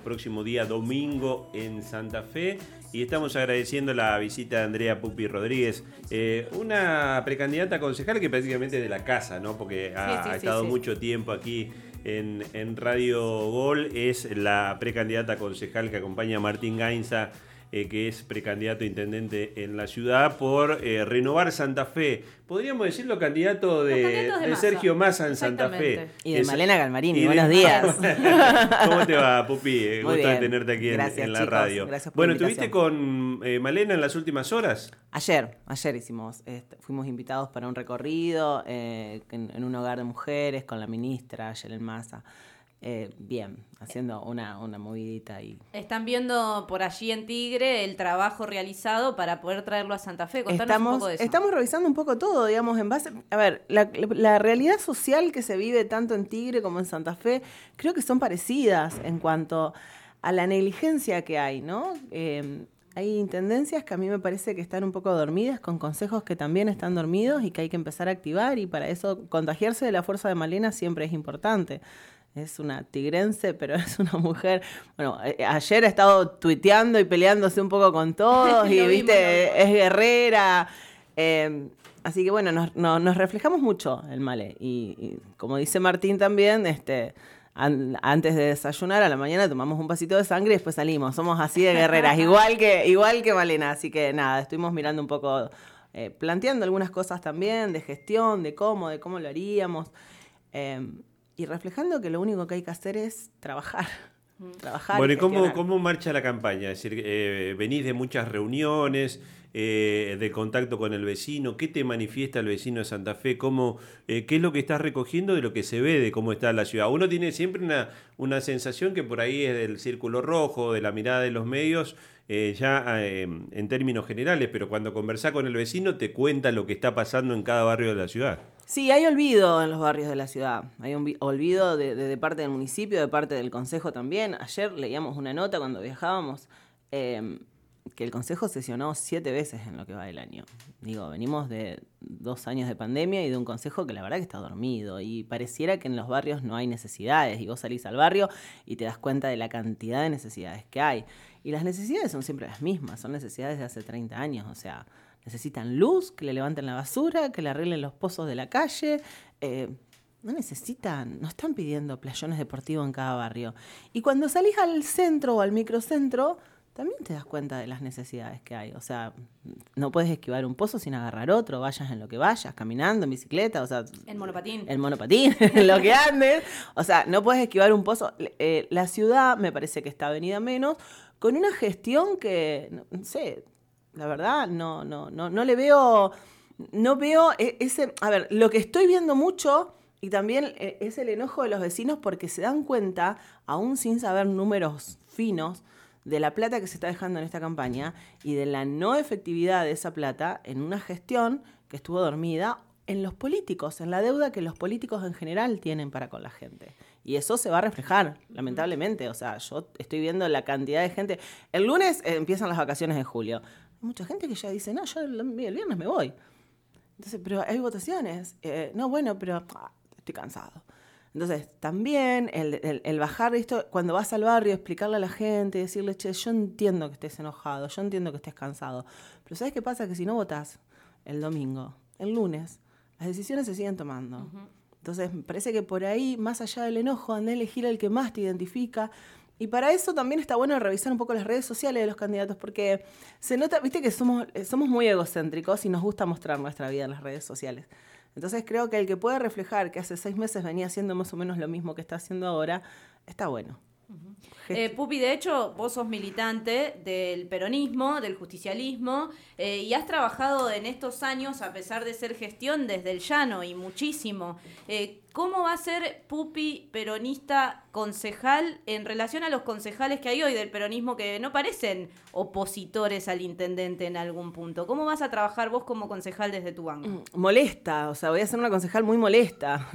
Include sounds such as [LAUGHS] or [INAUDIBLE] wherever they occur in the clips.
próximo día domingo en Santa Fe. Y estamos agradeciendo la visita de Andrea Pupi Rodríguez, eh, una precandidata concejal que prácticamente de la casa, ¿no? Porque ha, estado mucho tiempo aquí en, en, Radio Gol, es la precandidata concejal que acompaña a Martín Gainza eh, que es precandidato a intendente en la ciudad, por eh, renovar Santa Fe. Podríamos decirlo candidato de, Sergio Massa en Santa Fe. Y de Malena Galmarini. Buenos [LAUGHS] días. [LAUGHS] ¿Cómo te va, Pupi? Eh, gusto de tenerte aquí en, la radio. Gracias por bueno, ¿tuviste con Malena en las últimas horas? Ayer, ayer hicimos, este, fuimos invitados para un recorrido en, en, un hogar de mujeres con la ministra Yelen Massa. Eh, bien, haciendo una, una movidita ahí. Están viendo por allí en Tigre el trabajo realizado para poder traerlo a Santa Fe. Contanos estamos, un poco de eso. Estamos revisando un poco todo, digamos, en base. A ver, la, realidad social que se vive tanto en Tigre como en Santa Fe, creo que son parecidas en cuanto a la negligencia que hay, ¿no? Eh, hay intendencias que a mí me parece que están un poco dormidas, con consejos que también están dormidos y que hay que empezar a activar y para eso contagiarse de la fuerza de Malena siempre es importante es una tigrense, pero [LAUGHS] es una mujer. Bueno, eh, ayer ha estado tuiteando y peleándose un poco con todos [LAUGHS] y, viste, es guerrera. Em, así que bueno, nos, reflejamos mucho el Male. Y, como dice Martín también, este. antes de desayunar a la mañana tomamos un pasito de sangre y después salimos. Somos así de guerreras, [LAUGHS] igual que, igual que Malena. Así que nada, estuvimos mirando un poco, eh, planteando algunas cosas también de gestión, de cómo, de cómo lo haríamos. Em, y reflejando que lo único que hay que hacer es trabajar. [LAUGHS] Mm. Trabajar bueno, ¿y cómo, cómo, marcha la campaña? Es decir, eh, venís de muchas reuniones, eh, de contacto con el vecino. ¿Qué te manifiesta el vecino de Santa Fe? ¿Cómo, eh, ¿Qué es lo que estás recogiendo de lo que se ve de cómo está la ciudad? Uno tiene siempre una, una sensación que por ahí es del círculo rojo, de la mirada de los medios, ya en términos generales, pero cuando conversás con el vecino te cuenta lo que está pasando en cada barrio de la ciudad. Sí, hay olvido en los barrios de la ciudad. Hay un olvido de, parte del municipio, de parte del consejo también. Ayer leíamos una nota cuando viajábamos em, que el consejo sesionó siete veces en lo que va del año. Digo, venimos de dos años de pandemia y de un consejo que la verdad que está dormido y pareciera que en los barrios no hay necesidades y vos salís al barrio y te das cuenta de la cantidad de necesidades que hay. Y las necesidades son siempre las mismas, son necesidades de hace 30 años, o sea, necesitan luz, que le levanten la basura, que le arreglen los pozos de la calle. Eh, no necesitan, no están pidiendo playones deportivos en cada barrio. Y cuando salís al centro o al microcentro, también te das cuenta de las necesidades que hay. O sea, no puedes esquivar un pozo sin agarrar otro, vayas en lo que vayas, caminando, en bicicleta, o sea... En monopatín. En monopatín, [LAUGHS] en lo que andes. O sea, no puedes esquivar un pozo. Eh, la ciudad me parece que está venida menos, con una gestión que, no sé, la verdad, no, no, no, no le veo, no veo e, ese, a ver, lo que estoy viendo mucho y también e, es el enojo de los vecinos porque se dan cuenta, aún sin saber números finos, de la plata que se está dejando en esta campaña y de la no efectividad de esa plata en una gestión que estuvo dormida en los políticos, en la deuda que los políticos en general tienen para con la gente. Y eso se va a reflejar, lamentablemente. O sea, yo estoy viendo la cantidad de gente. El lunes eh, empiezan las vacaciones de julio mucha gente que ya dice, no, yo el, viernes me voy. Entonces, pero hay votaciones. Eh, no, bueno, pero ah, estoy cansado. Entonces, también el, el, bajar esto, cuando vas al barrio, explicarle a la gente, decirle, che, yo entiendo que estés enojado, yo entiendo que estés cansado, pero ¿sabes qué pasa? Que si no votas el domingo, el lunes, las decisiones se siguen tomando. Entonces, me parece que por ahí, más allá del enojo, anda a elegir al que más te identifica, y para eso también está bueno revisar un poco las redes sociales de los candidatos, porque se nota, viste que somos, eh, somos muy egocéntricos y nos gusta mostrar nuestra vida en las redes sociales. Entonces creo que el que puede reflejar que hace seis meses venía haciendo más o menos lo mismo que está haciendo ahora, está bueno. Eh, Pupi, de hecho, vos sos militante del peronismo, del justicialismo, eh, y has trabajado en estos años, a pesar de ser gestión, desde el llano y muchísimo. Eh, ¿Cómo va a ser Pupi peronista concejal en relación a los concejales que hay hoy del peronismo que no parecen opositores al intendente en algún punto? ¿Cómo vas a trabajar vos como concejal desde tu banco? Mm, molesta, o sea, voy a ser una concejal muy molesta.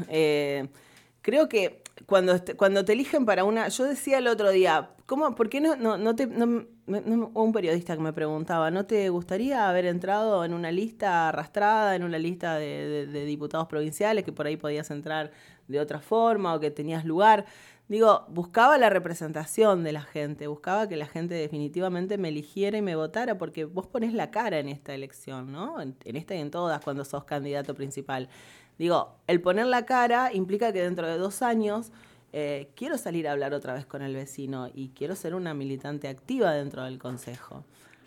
creo que cuando, cuando te eligen para una. Yo decía el otro día, ¿cómo, ¿por qué no, no, no te. un periodista que me preguntaba, ¿no te gustaría haber entrado en una lista arrastrada, en una lista de, diputados provinciales, que por ahí podías entrar de otra forma o que tenías lugar? digo, buscaba la representación de la gente, buscaba que la gente definitivamente me eligiera y me votara, porque vos pones la cara en esta elección, ¿no? En, esta y en todas cuando sos candidato principal. Digo, el poner la cara implica que dentro de dos años eh, quiero salir a hablar otra vez con el vecino y quiero ser una militante activa dentro del Consejo.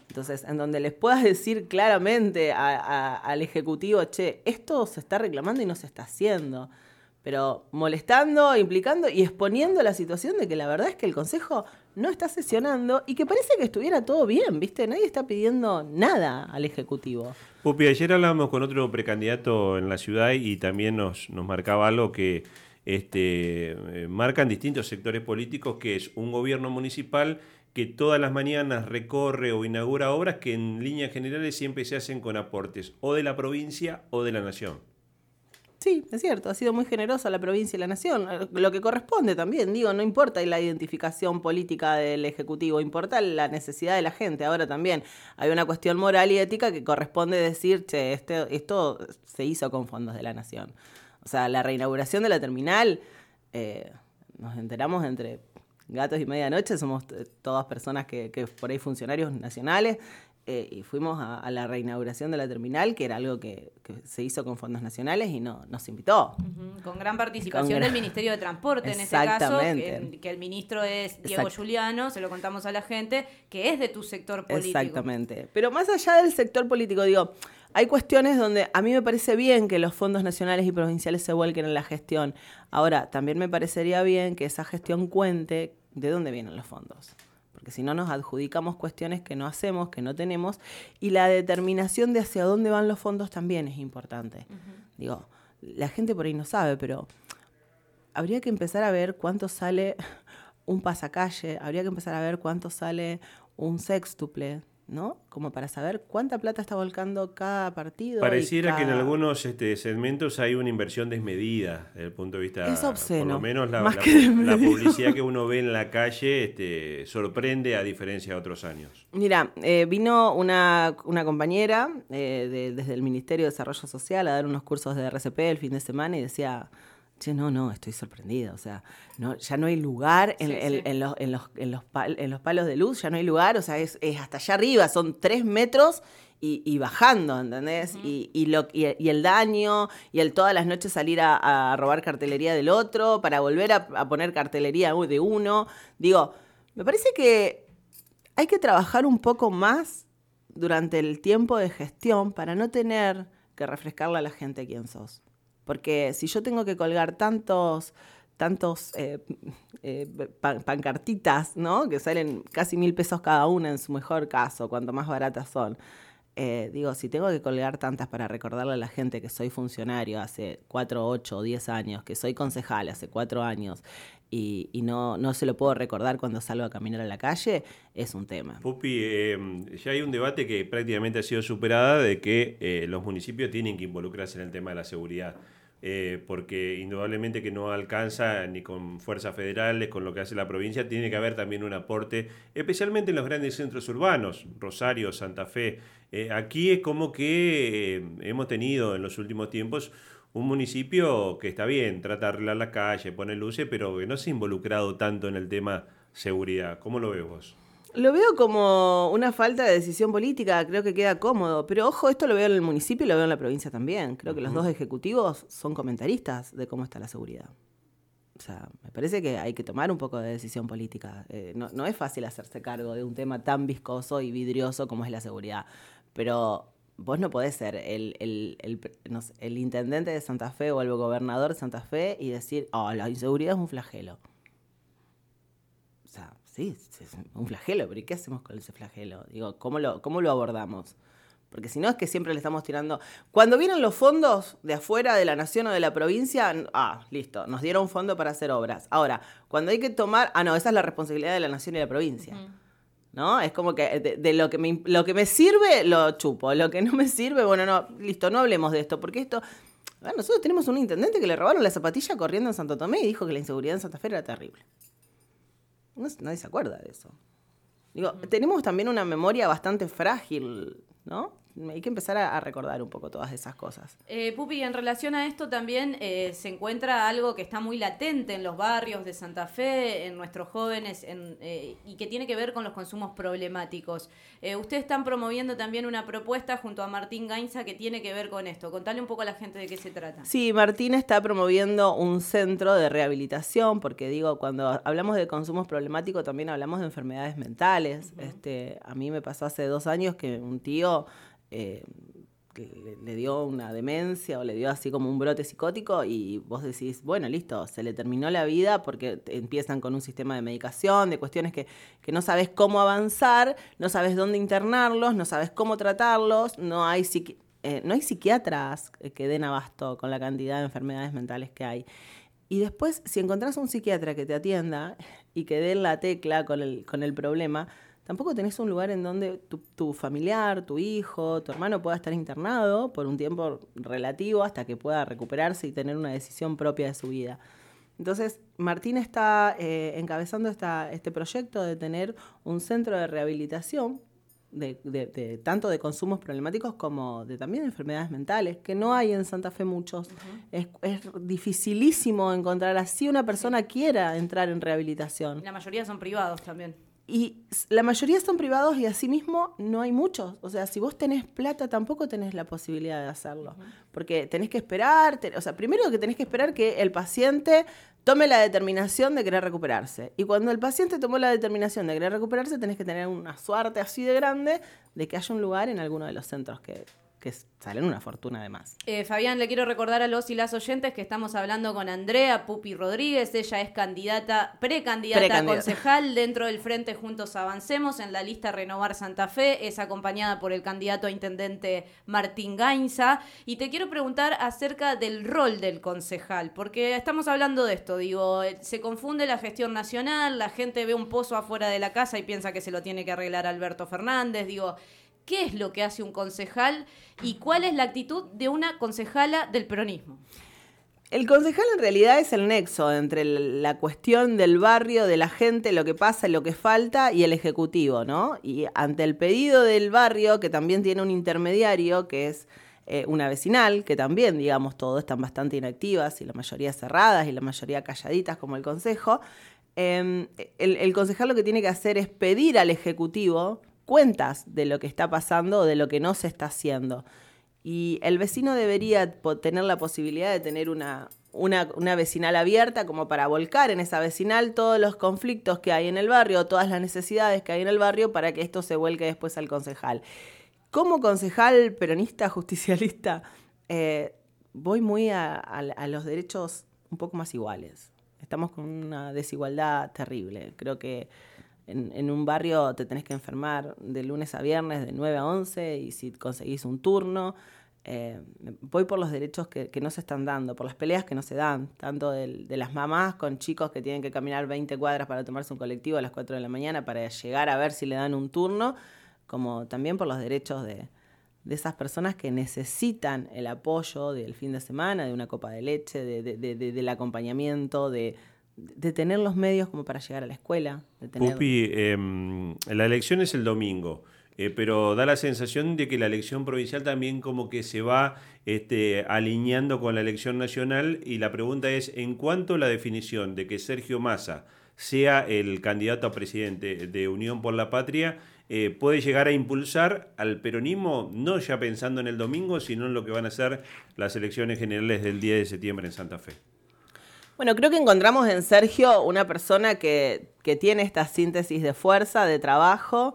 Entonces, en donde les puedas [LAUGHS] decir claramente al Ejecutivo, che, esto se está reclamando y no se está haciendo pero molestando, implicando y exponiendo la situación de que la verdad es que el Consejo no está sesionando y que parece que estuviera todo bien, ¿viste? Nadie está pidiendo nada al Ejecutivo. Pupi, ayer hablábamos con otro precandidato en la ciudad y también nos, nos marcaba algo que este, eh, marcan distintos sectores políticos, que es un gobierno municipal que todas las mañanas recorre o inaugura obras que en líneas generales siempre se hacen con aportes o de la provincia o de la nación. Sí, es cierto, ha sido muy generosa la provincia y la nación, eh, lo que corresponde también, digo, no importa la identificación política del Ejecutivo, importa la necesidad de la gente. Ahora también hay una cuestión moral y ética que corresponde decir, che, este, esto se hizo con fondos de la nación. O sea, la reinauguración de la terminal, eh, nos enteramos entre gatos y medianoche, somos todas personas que, que por ahí funcionarios nacionales, eh, y fuimos a, la reinauguración de la terminal, que era algo que, se hizo con fondos nacionales y no nos invitó. Con gran participación del Ministerio de Transporte en este caso, que, que, el ministro es Diego Juliano, se lo contamos a la gente, que es de tu sector político. Exactamente. Pero más allá del sector político, digo, hay cuestiones donde a mí me parece bien que los fondos nacionales y provinciales se vuelquen en la gestión. Ahora, también me parecería bien que esa gestión cuente de dónde vienen los fondos porque si no nos adjudicamos cuestiones que no hacemos, que no tenemos, y la determinación de hacia dónde van los fondos también es importante. Digo, la gente por ahí no sabe, pero habría que empezar a ver cuánto sale [LAUGHS] un pasacalle, habría que empezar a ver cuánto sale un sextuple, ¿no? Como para saber cuánta plata está volcando cada partido. Pareciera que en algunos este, segmentos hay una inversión desmedida desde el punto de vista. Es obsceno. Por lo menos la, la, publicidad que uno ve en la calle este, sorprende a diferencia de otros años. Mira, eh, vino una, compañera eh, desde el Ministerio de Desarrollo Social a dar unos cursos de RCP el fin de semana y decía Che, no, no, estoy sorprendida. O sea, no, ya no hay lugar en, los, en, los, en, los, palos de luz, ya no hay lugar. O sea, es, hasta allá arriba, son tres metros y, bajando, ¿entendés? y, y, lo, y, el daño, y el todas las noches salir a, robar cartelería del otro, para volver a, a poner cartelería de uno. Digo, me parece que hay que trabajar un poco más durante el tiempo de gestión para no tener que refrescarle a la gente quién sos. Porque si yo tengo que colgar tantos tantos eh, eh, pancartitas, ¿no? Que salen casi mil pesos cada una en su mejor caso, cuanto más baratas son. Eh, digo, si tengo que colgar tantas para recordarle a la gente que soy funcionario hace cuatro, ocho o diez años, que soy concejal hace cuatro años y, no, no se lo puedo recordar cuando salgo a caminar a la calle, es un tema. Pupi, ya hay un debate que prácticamente ha sido superada de que los municipios tienen que involucrarse en el tema de la seguridad. Eh, porque indudablemente que no alcanza ni con fuerzas federales, con lo que hace la provincia, tiene que haber también un aporte, especialmente en los grandes centros urbanos, Rosario, Santa Fe. Eh, aquí es como que eh, hemos tenido en los últimos tiempos un municipio que está bien, trata de arreglar la calle, pone luces, pero que no se ha involucrado tanto en el tema seguridad. ¿Cómo lo ves vos? Lo veo como una falta de decisión política, creo que queda cómodo. Pero ojo, esto lo veo en el municipio y lo veo en la provincia también. Creo que los dos ejecutivos son comentaristas de cómo está la seguridad. O sea, me parece que hay que tomar un poco de decisión política. Eh, no, es fácil hacerse cargo de un tema tan viscoso y vidrioso como es la seguridad. Pero vos no podés ser el, el intendente de Santa Fe o el gobernador de Santa Fe y decir, oh, la inseguridad es un flagelo. Sí, es un flagelo, pero ¿y qué hacemos con ese flagelo? Digo, ¿cómo lo, cómo lo abordamos? Porque si no es que siempre le estamos tirando. Cuando vienen los fondos de afuera de la nación o de la provincia, ah, listo, nos dieron un fondo para hacer obras. Ahora, cuando hay que tomar. Ah, no, esa es la responsabilidad de la nación y la provincia. ¿No? Es como que de, lo, que me, lo que me sirve, lo chupo. Lo que no me sirve, bueno, no, listo, no hablemos de esto. Porque esto. Ah, nosotros tenemos un intendente que le robaron la zapatilla corriendo en Santo Tomé y dijo que la inseguridad en Santa Fe era terrible nadie se acuerda de eso. Digo, tenemos también una memoria bastante frágil, ¿no? Hay que empezar a, recordar un poco todas esas cosas. Eh, Pupi, en relación a esto también eh, se encuentra algo que está muy latente en los barrios de Santa Fe, en nuestros jóvenes, eh, y que tiene que ver con los consumos problemáticos. Eh, ustedes están promoviendo también una propuesta junto a Martín Gainza que tiene que ver con esto. Contale un poco a la gente de qué se trata. Sí, Martín está promoviendo un centro de rehabilitación, porque digo, cuando hablamos de consumos problemáticos también hablamos de enfermedades mentales. este, a mí me pasó hace dos años que un tío eh, le, dio una demencia o le dio así como un brote psicótico y vos decís, bueno, listo, se le terminó la vida porque empiezan con un sistema de medicación, de cuestiones que, no sabes cómo avanzar, no sabes dónde internarlos, no sabes cómo tratarlos, no hay, eh, no hay psiquiatras que den abasto con la cantidad de enfermedades mentales que hay. Y después, si encontrás un psiquiatra que te atienda y que dé la tecla con el, con el problema, tampoco tenés un lugar en donde tu, familiar, tu hijo, tu hermano pueda estar internado por un tiempo relativo hasta que pueda recuperarse y tener una decisión propia de su vida. Entonces, Martín está eh, encabezando esta, este proyecto de tener un centro de rehabilitación de, tanto de consumos problemáticos como de también enfermedades mentales, que no hay en Santa Fe muchos. es, es, dificilísimo encontrar así una persona quiera entrar en rehabilitación. La mayoría son privados también. Y la mayoría son privados y asimismo no hay muchos. O sea, si vos tenés plata, tampoco tenés la posibilidad de hacerlo. Porque tenés que esperar, o sea, primero que tenés que esperar que el paciente tome la determinación de querer recuperarse. Y cuando el paciente tomó la determinación de querer recuperarse, tenés que tener una suerte así de grande de que haya un lugar en alguno de los centros que, que salen una fortuna de más. Eh, Fabián, le quiero recordar a los y las oyentes que estamos hablando con Andrea Pupi Rodríguez. Ella es candidata, precandidata a concejal dentro del Frente Juntos Avancemos en la lista Renovar Santa Fe. Es acompañada por el candidato a intendente Martín Gainza. Y te quiero preguntar acerca del rol del concejal, porque estamos hablando de esto. Digo, se confunde la gestión nacional, la gente ve un pozo afuera de la casa y piensa que se lo tiene que arreglar Alberto Fernández. Digo, qué es lo que hace un concejal y cuál es la actitud de una concejala del peronismo. El concejal en realidad es el nexo entre la cuestión del barrio, de la gente, lo que pasa, lo que falta y el ejecutivo, ¿no? Y ante el pedido del barrio, que también tiene un intermediario, que es eh, una vecinal, que también, digamos, todos están bastante inactivas y la mayoría cerradas y la mayoría calladitas como el consejo, em, el, el concejal lo que tiene que hacer es pedir al ejecutivo cuentas de lo que está pasando o de lo que no se está haciendo. Y el vecino debería tener la posibilidad de tener una, una, vecinal abierta como para volcar en esa vecinal todos los conflictos que hay en el barrio, todas las necesidades que hay en el barrio para que esto se vuelque después al concejal. Como concejal peronista, [LAUGHS] justicialista, eh, voy muy a los derechos un poco más iguales. Estamos con una desigualdad terrible. Creo que en, un barrio te tenés que enfermar de lunes a viernes, de 9 a 11, y si conseguís un turno, eh, voy por los derechos que, no se están dando, por las peleas que no se dan, tanto de, las mamás con chicos que tienen que caminar 20 cuadras para tomarse un colectivo a las 4 de la mañana para llegar a ver si le dan un turno, como también por los derechos de, de esas personas que necesitan el apoyo del fin de semana, de una copa de leche, del acompañamiento, de, de tener los medios como para llegar a la escuela. De Pupi, em, la elección es el domingo. Eh, pero da la sensación de que la elección provincial también como que se va este, alineando con la elección nacional y la pregunta es, ¿en cuanto la definición de que Sergio Massa sea el candidato a presidente de Unión por la Patria, eh, puede llegar a impulsar al peronismo, no ya pensando en el domingo, sino en lo que van a ser las elecciones generales del 10 de septiembre en Santa Fe? Bueno, creo que encontramos en Sergio una persona que, tiene esta síntesis de fuerza, de trabajo.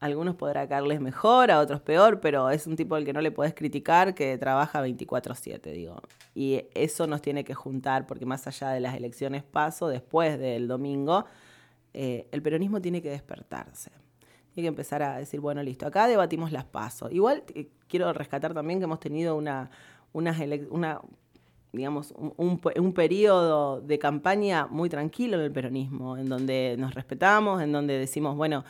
algunos podrá caerles mejor, a otros peor, pero es un tipo al que no le podés criticar, que trabaja 24/7, digo. Y eso nos tiene que juntar, porque más allá de las elecciones paso, después del domingo, eh, el peronismo tiene que despertarse. Tiene que empezar a decir, bueno, listo, acá debatimos las pasos. Igual eh, quiero rescatar también que hemos tenido una, una, una digamos, un, un, periodo de campaña muy tranquilo en el peronismo, en donde nos respetamos, en donde decimos, bueno,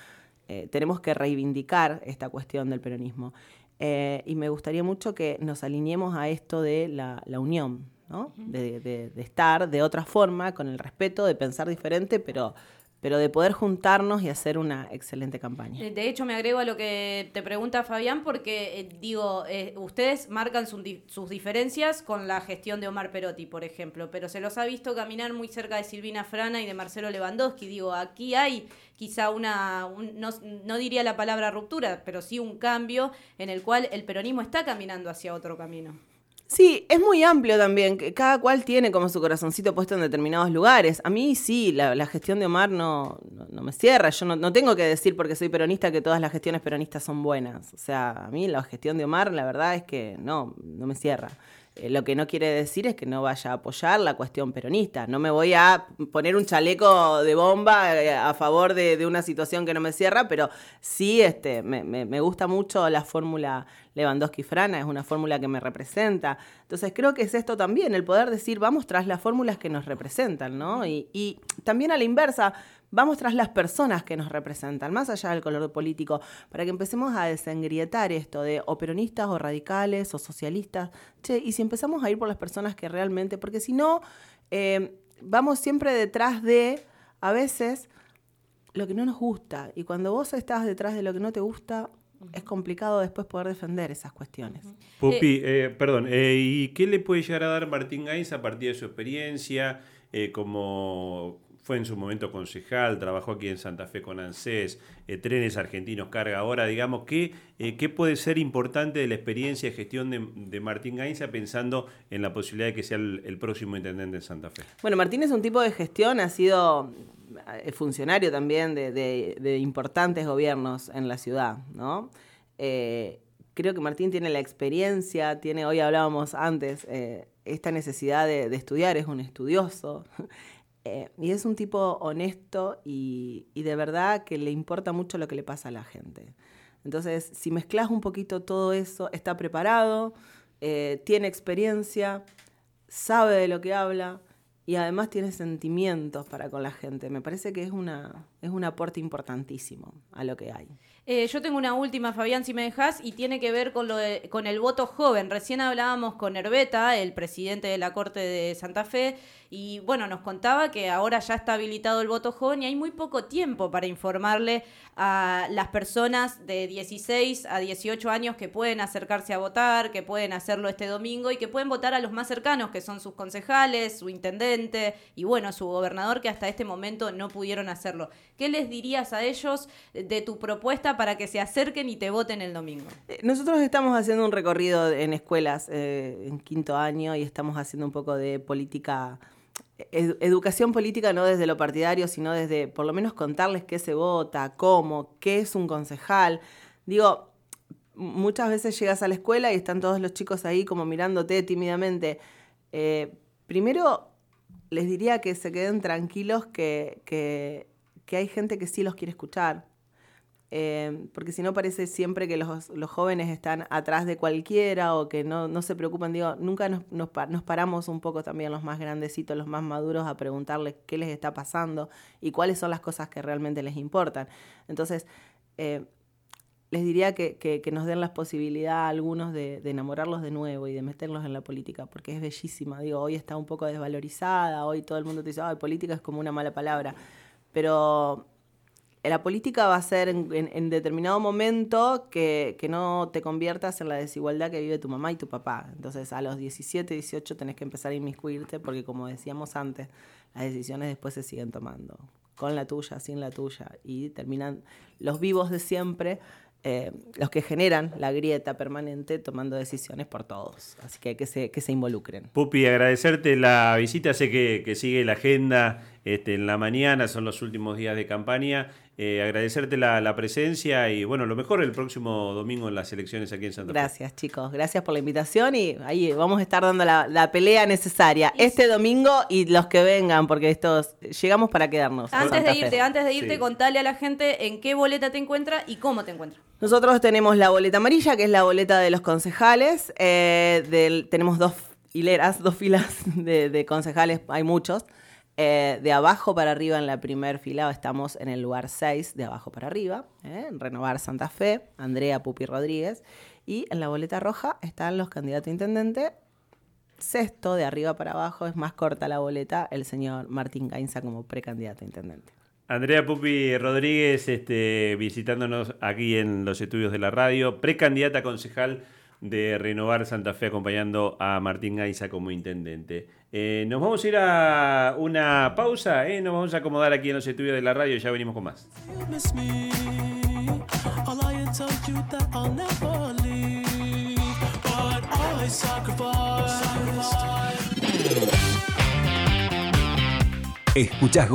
eh, tenemos que reivindicar esta cuestión del peronismo. Eh, y me gustaría mucho que nos alineemos a esto de la, unión, ¿no? de, estar de otra forma, con el respeto, de pensar diferente, pero, pero de poder juntarnos y hacer una excelente campaña. Eh, de hecho, me agrego a lo que te pregunta Fabián, porque eh, digo, eh, ustedes marcan sus diferencias con la gestión de Omar Perotti, por ejemplo, pero se los ha visto caminar muy cerca de Silvina Frana y de Marcelo Lewandowski. Digo, aquí hay quizá una, no, no diría la palabra ruptura, pero sí un cambio en el cual el peronismo está caminando hacia otro camino. Sí, es muy amplio también, que cada cual tiene como su corazoncito puesto en determinados lugares. A mí sí, la, gestión de Omar no, no, me cierra. Yo no, tengo que decir porque soy peronista que todas las gestiones peronistas son buenas. O sea, a mí la gestión de Omar la verdad es que no, no me cierra. Eh, lo que no quiere decir es que no vaya a apoyar la cuestión peronista. No me voy a poner un chaleco de bomba eh, a favor de, una situación que no me cierra, pero sí este, me, me gusta mucho la fórmula Lewandowski-Frana, es una fórmula que me representa. Entonces creo que es esto también, el poder decir, vamos tras las fórmulas que nos representan, ¿no? Y, también a la inversa, Vamos tras las personas que nos representan, más allá del color político, para que empecemos a desengrietar esto de o peronistas o radicales o socialistas. Che, y si empezamos a ir por las personas que realmente, porque si no, eh, vamos siempre detrás de, a veces, lo que no nos gusta. Y cuando vos estás detrás de lo que no te gusta, es complicado después poder defender esas cuestiones. Pupi, eh, perdón, eh, ¿y qué le puede llegar a dar Martín Gainz a partir de su experiencia como fue en su momento concejal, trabajó aquí en Santa Fe con ANSES, eh, Trenes Argentinos Carga ahora, digamos, ¿qué, eh, ¿qué puede ser importante de la experiencia de gestión de, Martín Gainza pensando en la posibilidad de que sea el, próximo intendente de Santa Fe? Bueno, Martín es un tipo de gestión, ha sido eh, funcionario también de, importantes gobiernos en la ciudad, ¿no? creo que Martín tiene la experiencia, tiene, hoy hablábamos antes, esta necesidad de, estudiar, es un estudioso, [LAUGHS] eh, y es un tipo honesto y, de verdad que le importa mucho lo que le pasa a la gente. Entonces, si mezclas un poquito todo eso, está preparado, eh, tiene experiencia, sabe de lo que habla y además tiene sentimientos para con la gente. Me parece que es, una, es un aporte importantísimo a lo que hay. Eh, yo tengo una última, Fabián, si me dejas, y tiene que ver con, lo con el voto joven. Recién hablábamos con Herbeta, el presidente de la Corte de Santa Fe, y bueno, nos contaba que ahora ya está habilitado el voto joven y hay muy poco tiempo para informarle a las personas de 16 a 18 años que pueden acercarse a votar, que pueden hacerlo este domingo y que pueden votar a los más cercanos, que son sus concejales, su intendente y bueno, su gobernador que hasta este momento no pudieron hacerlo. ¿Qué les dirías a ellos de tu propuesta para que se acerquen y te voten el domingo? Eh, nosotros estamos haciendo un recorrido en escuelas eh, en quinto año y estamos haciendo un poco de política educación política no desde lo partidario, sino desde por lo menos contarles qué se vota, cómo, qué es un concejal. Digo, muchas veces llegas a la escuela y están todos los chicos ahí como mirándote tímidamente. Eh, primero, les diría que se queden tranquilos, que, que hay gente que sí los quiere escuchar, eh, porque si no parece siempre que los, jóvenes están atrás de cualquiera o que no, se preocupan. Digo, nunca nos, nos, paramos un poco también los más grandecitos, los más maduros, a preguntarles qué les está pasando y cuáles son las cosas que realmente les importan. Entonces, eh, les diría que, nos den la posibilidad a algunos de, de, enamorarlos de nuevo y de meterlos en la política, porque es bellísima. Digo, hoy está un poco desvalorizada, hoy todo el mundo te dice, ay, política es como una mala palabra. Pero la política va a ser en, determinado momento que, no te conviertas en la desigualdad que vive tu mamá y tu papá. Entonces a los 17, 18 tenés que empezar a inmiscuirte porque como decíamos antes, las decisiones después se siguen tomando, con la tuya, sin la tuya, y terminan los vivos de siempre eh, los que generan la grieta permanente tomando decisiones por todos. Así que que que se involucren. Pupi, agradecerte la visita. Sé que, sigue la agenda este, en la mañana, son los últimos días de campaña. Eh, agradecerte la, presencia y bueno, lo mejor el próximo domingo en las elecciones aquí en Santa Fe. Gracias, chicos. Gracias por la invitación y ahí vamos a estar dando la, pelea necesaria este domingo y los que vengan, porque estos llegamos para quedarnos. Antes de irte, antes de irte, contale a la gente en qué boleta te encuentra y cómo te encuentra. Nosotros tenemos la boleta amarilla, que es la boleta de los concejales. Eh, tenemos dos hileras, dos filas de, concejales, hay muchos. Eh, de abajo para arriba, en la primer fila, estamos en el lugar 6, de abajo para arriba, eh, en Renovar Santa Fe, Andrea Pupi Rodríguez. Y en la boleta roja están los candidatos a intendente. Sexto, de arriba para abajo, es más corta la boleta, el señor Martín Gainza como precandidato a intendente. Andrea Pupi Rodríguez este, visitándonos aquí en los estudios de la radio, precandidata concejal de Renovar Santa Fe, acompañando a Martín Gaiza como intendente. Eh, nos vamos a ir a una pausa, ¿eh? nos vamos a acomodar aquí en los estudios de la radio y ya venimos con más. Escuchás